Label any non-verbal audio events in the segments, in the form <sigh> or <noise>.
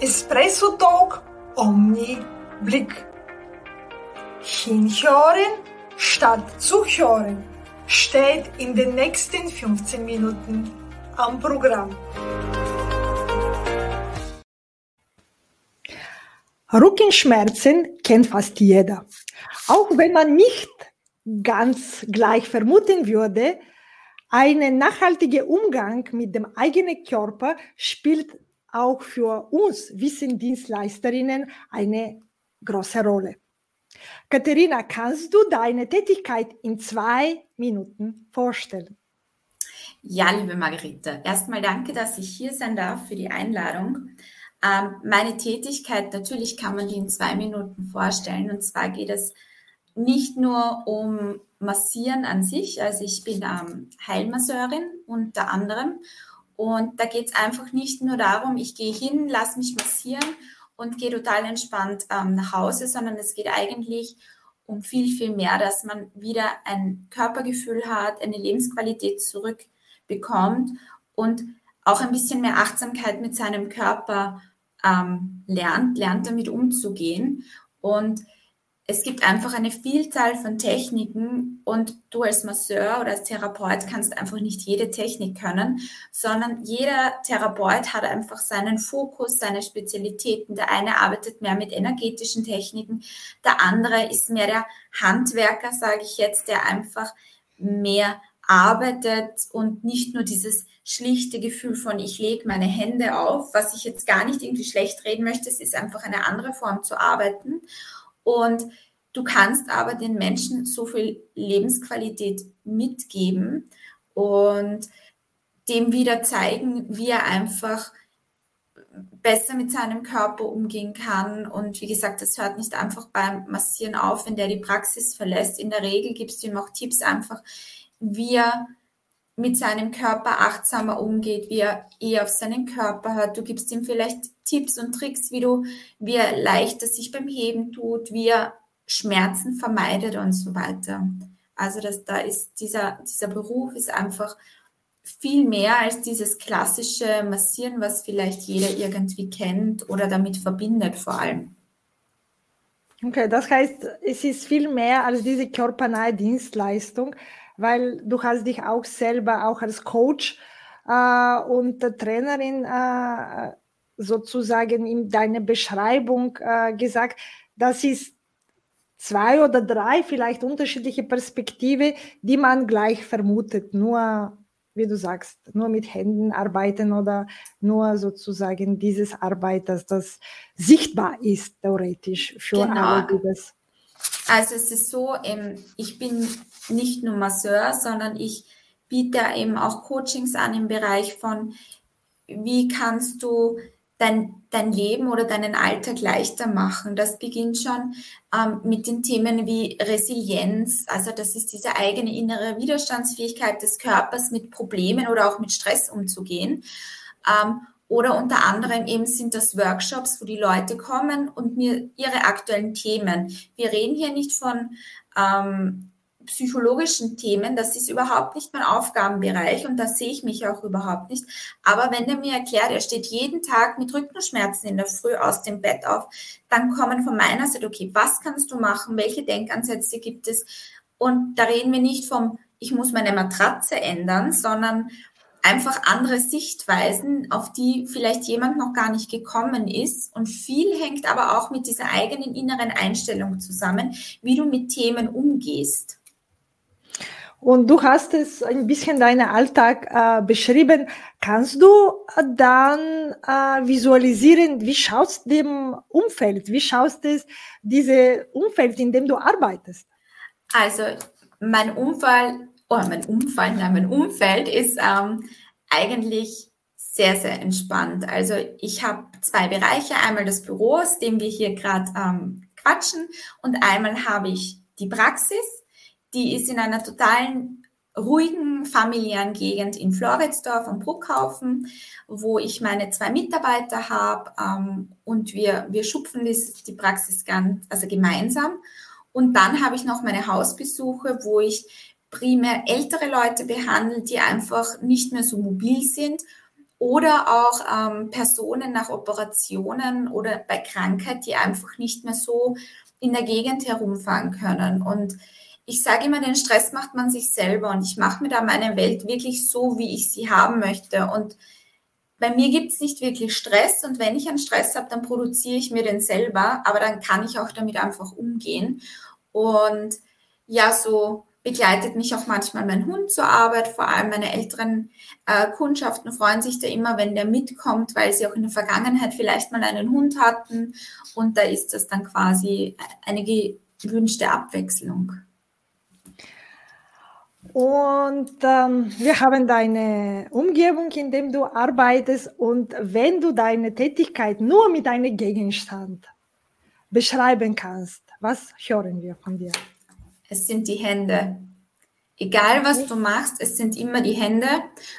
Espresso Talk Omni Blick. Hinhören statt zuhören steht in den nächsten 15 Minuten am Programm. Rückenschmerzen kennt fast jeder. Auch wenn man nicht ganz gleich vermuten würde, ein nachhaltiger Umgang mit dem eigenen Körper spielt auch für uns Wissendienstleisterinnen eine große Rolle. Katharina, kannst du deine Tätigkeit in zwei Minuten vorstellen? Ja, liebe Margarete, erstmal danke, dass ich hier sein darf für die Einladung. Ähm, meine Tätigkeit, natürlich kann man die in zwei Minuten vorstellen. Und zwar geht es nicht nur um Massieren an sich. Also ich bin ähm, Heilmasseurin unter anderem. Und da geht es einfach nicht nur darum, ich gehe hin, lasse mich massieren und gehe total entspannt ähm, nach Hause, sondern es geht eigentlich um viel, viel mehr, dass man wieder ein Körpergefühl hat, eine Lebensqualität zurückbekommt und auch ein bisschen mehr Achtsamkeit mit seinem Körper ähm, lernt, lernt damit umzugehen. Und es gibt einfach eine Vielzahl von Techniken und du als Masseur oder als Therapeut kannst einfach nicht jede Technik können, sondern jeder Therapeut hat einfach seinen Fokus, seine Spezialitäten. Der eine arbeitet mehr mit energetischen Techniken, der andere ist mehr der Handwerker, sage ich jetzt, der einfach mehr arbeitet und nicht nur dieses schlichte Gefühl von, ich lege meine Hände auf, was ich jetzt gar nicht irgendwie schlecht reden möchte, es ist einfach eine andere Form zu arbeiten. Und du kannst aber den Menschen so viel Lebensqualität mitgeben und dem wieder zeigen, wie er einfach besser mit seinem Körper umgehen kann. Und wie gesagt, das hört nicht einfach beim Massieren auf, wenn der die Praxis verlässt. In der Regel gibst du ihm auch Tipps einfach, wie er mit seinem Körper achtsamer umgeht, wie er eher auf seinen Körper hört. Du gibst ihm vielleicht Tipps und Tricks, wie du, wie er leichter sich beim Heben tut, wie er Schmerzen vermeidet und so weiter. Also das, da ist dieser, dieser Beruf ist einfach viel mehr als dieses klassische Massieren, was vielleicht jeder irgendwie kennt oder damit verbindet vor allem. Okay, das heißt, es ist viel mehr als diese körpernahe Dienstleistung, weil du hast dich auch selber auch als Coach äh, und Trainerin äh, sozusagen in deiner Beschreibung äh, gesagt, das ist zwei oder drei vielleicht unterschiedliche Perspektive, die man gleich vermutet. Nur, wie du sagst, nur mit Händen arbeiten oder nur sozusagen dieses Arbeit, dass das sichtbar ist, theoretisch für genau. alle, die das. Also es ist so, ich bin nicht nur Masseur, sondern ich biete eben auch Coachings an im Bereich von, wie kannst du dein, dein Leben oder deinen Alltag leichter machen. Das beginnt schon ähm, mit den Themen wie Resilienz, also das ist diese eigene innere Widerstandsfähigkeit des Körpers, mit Problemen oder auch mit Stress umzugehen. Ähm, oder unter anderem eben sind das Workshops, wo die Leute kommen und mir ihre aktuellen Themen. Wir reden hier nicht von ähm, psychologischen Themen, das ist überhaupt nicht mein Aufgabenbereich und da sehe ich mich auch überhaupt nicht. Aber wenn er mir erklärt, er steht jeden Tag mit Rückenschmerzen in der Früh aus dem Bett auf, dann kommen von meiner Seite, okay, was kannst du machen? Welche Denkansätze gibt es? Und da reden wir nicht vom, ich muss meine Matratze ändern, sondern einfach andere Sichtweisen, auf die vielleicht jemand noch gar nicht gekommen ist. Und viel hängt aber auch mit dieser eigenen inneren Einstellung zusammen, wie du mit Themen umgehst. Und du hast es ein bisschen deinen Alltag äh, beschrieben. Kannst du äh, dann äh, visualisieren, wie schaust dem Umfeld, wie schaust es diese Umfeld, in dem du arbeitest? Also mein Umfeld, oh, mein Umfeld, nein, mein Umfeld ist ähm, eigentlich sehr, sehr entspannt. Also ich habe zwei Bereiche, einmal das Büro, aus dem wir hier gerade ähm, quatschen, und einmal habe ich die Praxis die ist in einer totalen ruhigen familiären Gegend in Floridsdorf am Bruckhaufen, wo ich meine zwei Mitarbeiter habe ähm, und wir, wir schupfen die Praxis ganz, also gemeinsam. Und dann habe ich noch meine Hausbesuche, wo ich primär ältere Leute behandle, die einfach nicht mehr so mobil sind oder auch ähm, Personen nach Operationen oder bei Krankheit, die einfach nicht mehr so in der Gegend herumfahren können. Und ich sage immer, den Stress macht man sich selber und ich mache mir da meine Welt wirklich so, wie ich sie haben möchte. Und bei mir gibt es nicht wirklich Stress und wenn ich einen Stress habe, dann produziere ich mir den selber, aber dann kann ich auch damit einfach umgehen. Und ja, so begleitet mich auch manchmal mein Hund zur Arbeit. Vor allem meine älteren äh, Kundschaften freuen sich da immer, wenn der mitkommt, weil sie auch in der Vergangenheit vielleicht mal einen Hund hatten. Und da ist das dann quasi eine gewünschte Abwechslung. Und ähm, wir haben deine Umgebung, in der du arbeitest. Und wenn du deine Tätigkeit nur mit einem Gegenstand beschreiben kannst, was hören wir von dir? Es sind die Hände. Egal was du machst, es sind immer die Hände.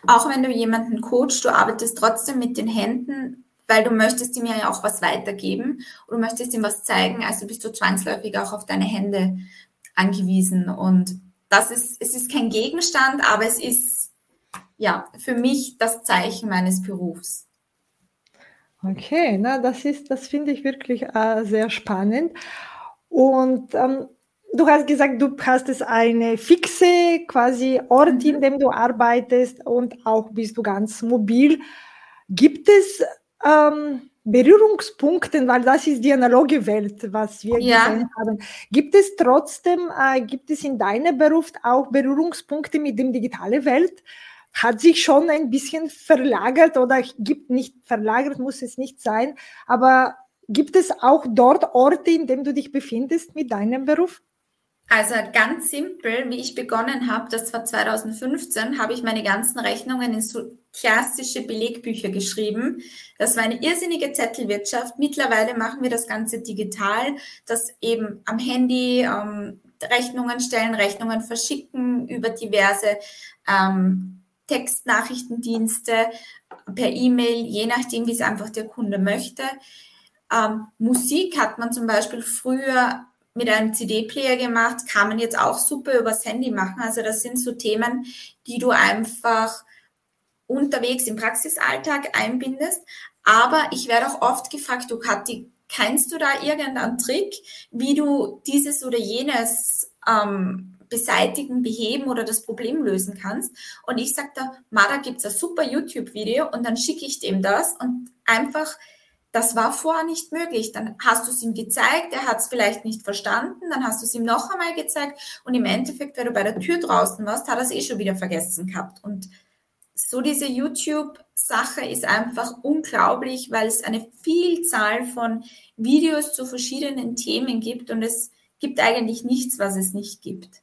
Auch wenn du jemanden coachst, du arbeitest trotzdem mit den Händen, weil du möchtest ihm ja auch was weitergeben und du möchtest ihm was zeigen. Also bist du zwangsläufig auch auf deine Hände angewiesen. Und das ist, es ist kein Gegenstand, aber es ist ja für mich das Zeichen meines Berufs. Okay, na, das ist, das finde ich wirklich äh, sehr spannend. Und ähm, du hast gesagt, du hast es eine fixe quasi Ort, mhm. in dem du arbeitest und auch bist du ganz mobil. Gibt es ähm, Berührungspunkte, weil das ist die analoge Welt, was wir ja. gesehen haben. Gibt es trotzdem, äh, gibt es in deinem Beruf auch Berührungspunkte mit dem digitalen Welt? Hat sich schon ein bisschen verlagert oder gibt nicht verlagert, muss es nicht sein, aber gibt es auch dort Orte, in denen du dich befindest mit deinem Beruf? Also ganz simpel, wie ich begonnen habe, das war 2015, habe ich meine ganzen Rechnungen in so klassische Belegbücher geschrieben. Das war eine irrsinnige Zettelwirtschaft. Mittlerweile machen wir das Ganze digital, dass eben am Handy ähm, Rechnungen stellen, Rechnungen verschicken über diverse ähm, Textnachrichtendienste, per E-Mail, je nachdem, wie es einfach der Kunde möchte. Ähm, Musik hat man zum Beispiel früher mit einem CD-Player gemacht, kann man jetzt auch super übers Handy machen. Also das sind so Themen, die du einfach unterwegs im Praxisalltag einbindest. Aber ich werde auch oft gefragt, du Kathi, kennst du da irgendeinen Trick, wie du dieses oder jenes ähm, beseitigen, beheben oder das Problem lösen kannst? Und ich sage da, Ma, da gibt es ein super YouTube-Video und dann schicke ich dem das und einfach das war vorher nicht möglich. Dann hast du es ihm gezeigt, er hat es vielleicht nicht verstanden, dann hast du es ihm noch einmal gezeigt und im Endeffekt, wenn du bei der Tür draußen warst, hat er es eh schon wieder vergessen gehabt. Und so diese YouTube-Sache ist einfach unglaublich, weil es eine Vielzahl von Videos zu verschiedenen Themen gibt und es gibt eigentlich nichts, was es nicht gibt.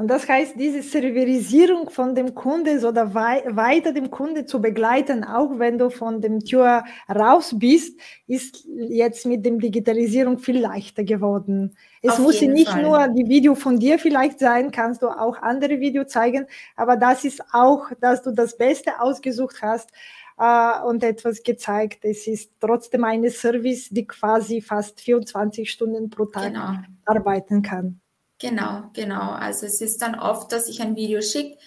Und das heißt, diese Serverisierung von dem Kunde oder wei weiter dem Kunde zu begleiten, auch wenn du von dem Tür raus bist, ist jetzt mit dem Digitalisierung viel leichter geworden. Es Auf muss nicht Fall. nur die Video von dir vielleicht sein, kannst du auch andere Video zeigen, aber das ist auch, dass du das Beste ausgesucht hast äh, und etwas gezeigt. Es ist trotzdem eine Service, die quasi fast 24 Stunden pro Tag genau. arbeiten kann. Genau, genau. Also es ist dann oft, dass ich ein Video schicke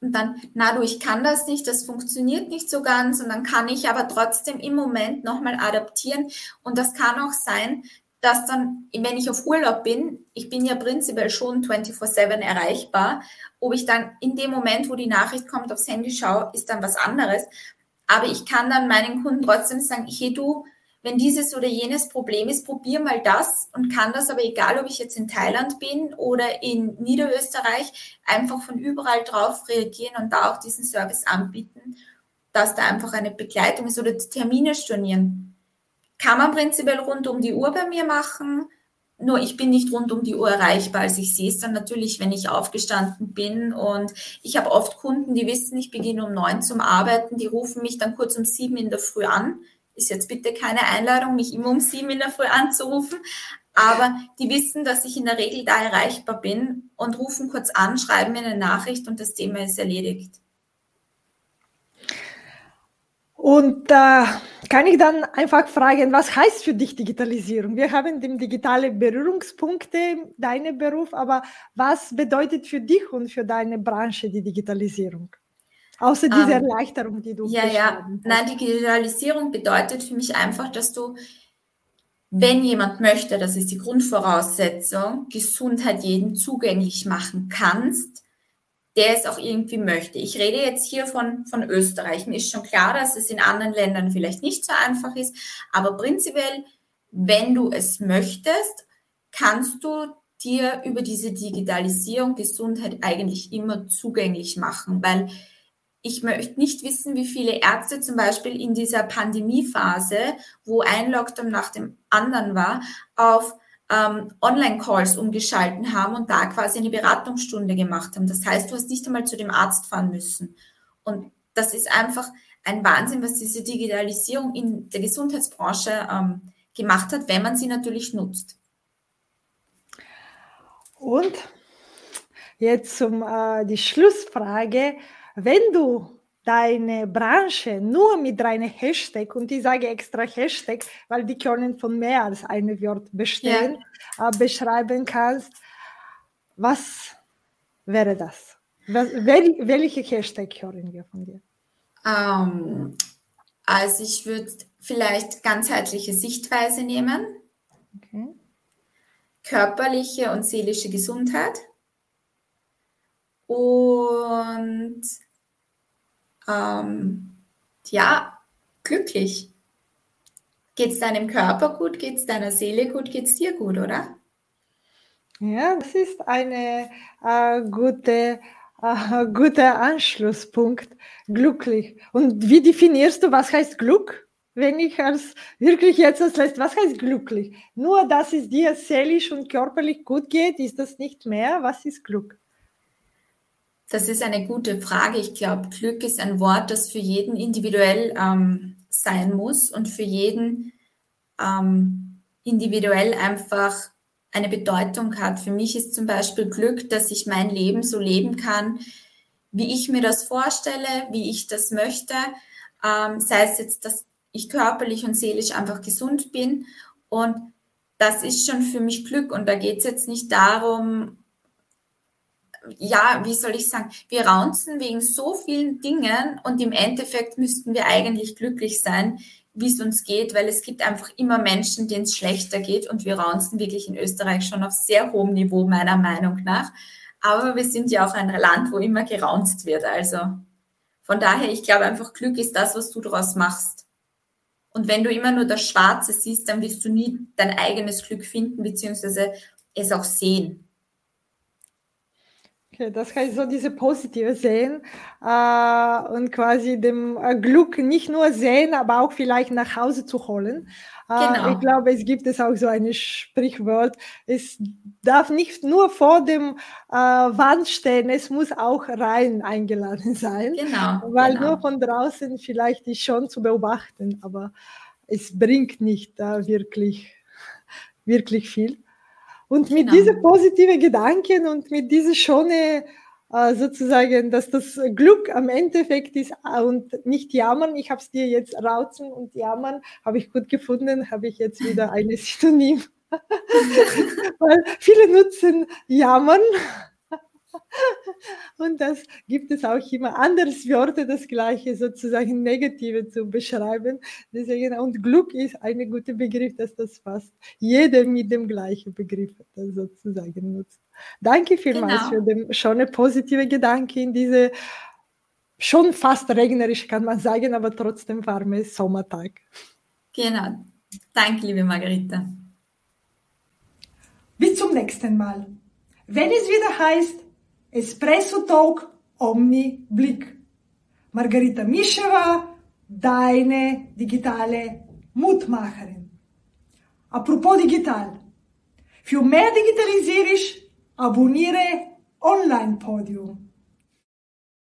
und dann, na du, ich kann das nicht, das funktioniert nicht so ganz und dann kann ich aber trotzdem im Moment nochmal adaptieren und das kann auch sein, dass dann, wenn ich auf Urlaub bin, ich bin ja prinzipiell schon 24-7 erreichbar, ob ich dann in dem Moment, wo die Nachricht kommt, aufs Handy schaue, ist dann was anderes. Aber ich kann dann meinen Kunden trotzdem sagen, hey du, wenn dieses oder jenes Problem ist, probier mal das und kann das aber egal, ob ich jetzt in Thailand bin oder in Niederösterreich, einfach von überall drauf reagieren und da auch diesen Service anbieten, dass da einfach eine Begleitung ist oder Termine stornieren. Kann man prinzipiell rund um die Uhr bei mir machen, nur ich bin nicht rund um die Uhr erreichbar. Also ich sehe es dann natürlich, wenn ich aufgestanden bin und ich habe oft Kunden, die wissen, ich beginne um neun zum Arbeiten, die rufen mich dann kurz um sieben in der Früh an ist jetzt bitte keine Einladung, mich immer um sieben in der Früh anzurufen, aber die wissen, dass ich in der Regel da erreichbar bin und rufen kurz an, schreiben mir eine Nachricht und das Thema ist erledigt. Und äh, kann ich dann einfach fragen, was heißt für dich Digitalisierung? Wir haben dem digitale Berührungspunkte, deinen Beruf, aber was bedeutet für dich und für deine Branche die Digitalisierung? Außer diese ähm, Erleichterung, die du Ja, ja. Nein, Digitalisierung bedeutet für mich einfach, dass du, wenn jemand möchte, das ist die Grundvoraussetzung, Gesundheit jedem zugänglich machen kannst, der es auch irgendwie möchte. Ich rede jetzt hier von, von Österreich. Mir ist schon klar, dass es in anderen Ländern vielleicht nicht so einfach ist, aber prinzipiell, wenn du es möchtest, kannst du dir über diese Digitalisierung Gesundheit eigentlich immer zugänglich machen, weil ich möchte nicht wissen, wie viele Ärzte zum Beispiel in dieser Pandemiephase, wo ein Lockdown nach dem anderen war, auf ähm, Online-Calls umgeschalten haben und da quasi eine Beratungsstunde gemacht haben. Das heißt, du hast nicht einmal zu dem Arzt fahren müssen. Und das ist einfach ein Wahnsinn, was diese Digitalisierung in der Gesundheitsbranche ähm, gemacht hat, wenn man sie natürlich nutzt. Und jetzt zum äh, die Schlussfrage, wenn du deine Branche nur mit deinem Hashtag, und ich sage extra Hashtag, weil die können von mehr als einem Wort bestehen, ja. äh, beschreiben kannst, was wäre das? Was, wel, welche Hashtag hören wir von dir? Um, ähm, also ich würde vielleicht ganzheitliche Sichtweise nehmen. Okay körperliche und seelische Gesundheit und ähm, ja, glücklich. Geht es deinem Körper gut? Geht es deiner Seele gut? Geht es dir gut, oder? Ja, das ist ein äh, gute, äh, guter Anschlusspunkt. Glücklich. Und wie definierst du, was heißt Glück? wenn ich als wirklich jetzt als letztes, was heißt glücklich? Nur, dass es dir seelisch und körperlich gut geht, ist das nicht mehr? Was ist Glück? Das ist eine gute Frage. Ich glaube, Glück ist ein Wort, das für jeden individuell ähm, sein muss und für jeden ähm, individuell einfach eine Bedeutung hat. Für mich ist zum Beispiel Glück, dass ich mein Leben so leben kann, wie ich mir das vorstelle, wie ich das möchte. Ähm, sei es jetzt das ich körperlich und seelisch einfach gesund bin. Und das ist schon für mich Glück. Und da geht es jetzt nicht darum, ja, wie soll ich sagen, wir raunzen wegen so vielen Dingen und im Endeffekt müssten wir eigentlich glücklich sein, wie es uns geht, weil es gibt einfach immer Menschen, denen es schlechter geht und wir raunzen wirklich in Österreich schon auf sehr hohem Niveau, meiner Meinung nach. Aber wir sind ja auch ein Land, wo immer geraunzt wird. Also von daher, ich glaube einfach, Glück ist das, was du daraus machst. Und wenn du immer nur das Schwarze siehst, dann wirst du nie dein eigenes Glück finden, beziehungsweise es auch sehen. Okay, das heißt so diese positive sehen äh, und quasi dem äh, Glück nicht nur sehen, aber auch vielleicht nach Hause zu holen. Äh, genau. Ich glaube, es gibt es auch so ein Sprichwort. Es darf nicht nur vor dem äh, Wand stehen, es muss auch rein eingeladen sein. Genau. Weil genau. nur von draußen vielleicht ist schon zu beobachten, aber es bringt nicht da wirklich, wirklich viel. Und mit genau. diesen positiven Gedanken und mit dieser schönen äh, sozusagen, dass das Glück am Endeffekt ist äh, und nicht jammern. Ich habe es dir jetzt rauzen und jammern, habe ich gut gefunden, habe ich jetzt wieder ein <laughs> Synonym. <laughs> Weil viele nutzen jammern <laughs> und das gibt es auch immer anderes Worte, das gleiche sozusagen Negative zu beschreiben. Deswegen, und Glück ist ein guter Begriff, dass das fast jeder mit dem gleichen Begriff sozusagen nutzt. Danke vielmals genau. für den schon positive Gedanke in diese schon fast regnerisch, kann man sagen, aber trotzdem warme Sommertag. Genau. Danke, liebe Margarita. Bis zum nächsten Mal. Wenn es wieder heißt, Espresso Talk Omni Blick. Margarita Mischewa, deine digitale Mutmacherin. Apropos digital. Für mehr digitalisierisch abonniere Online Podium.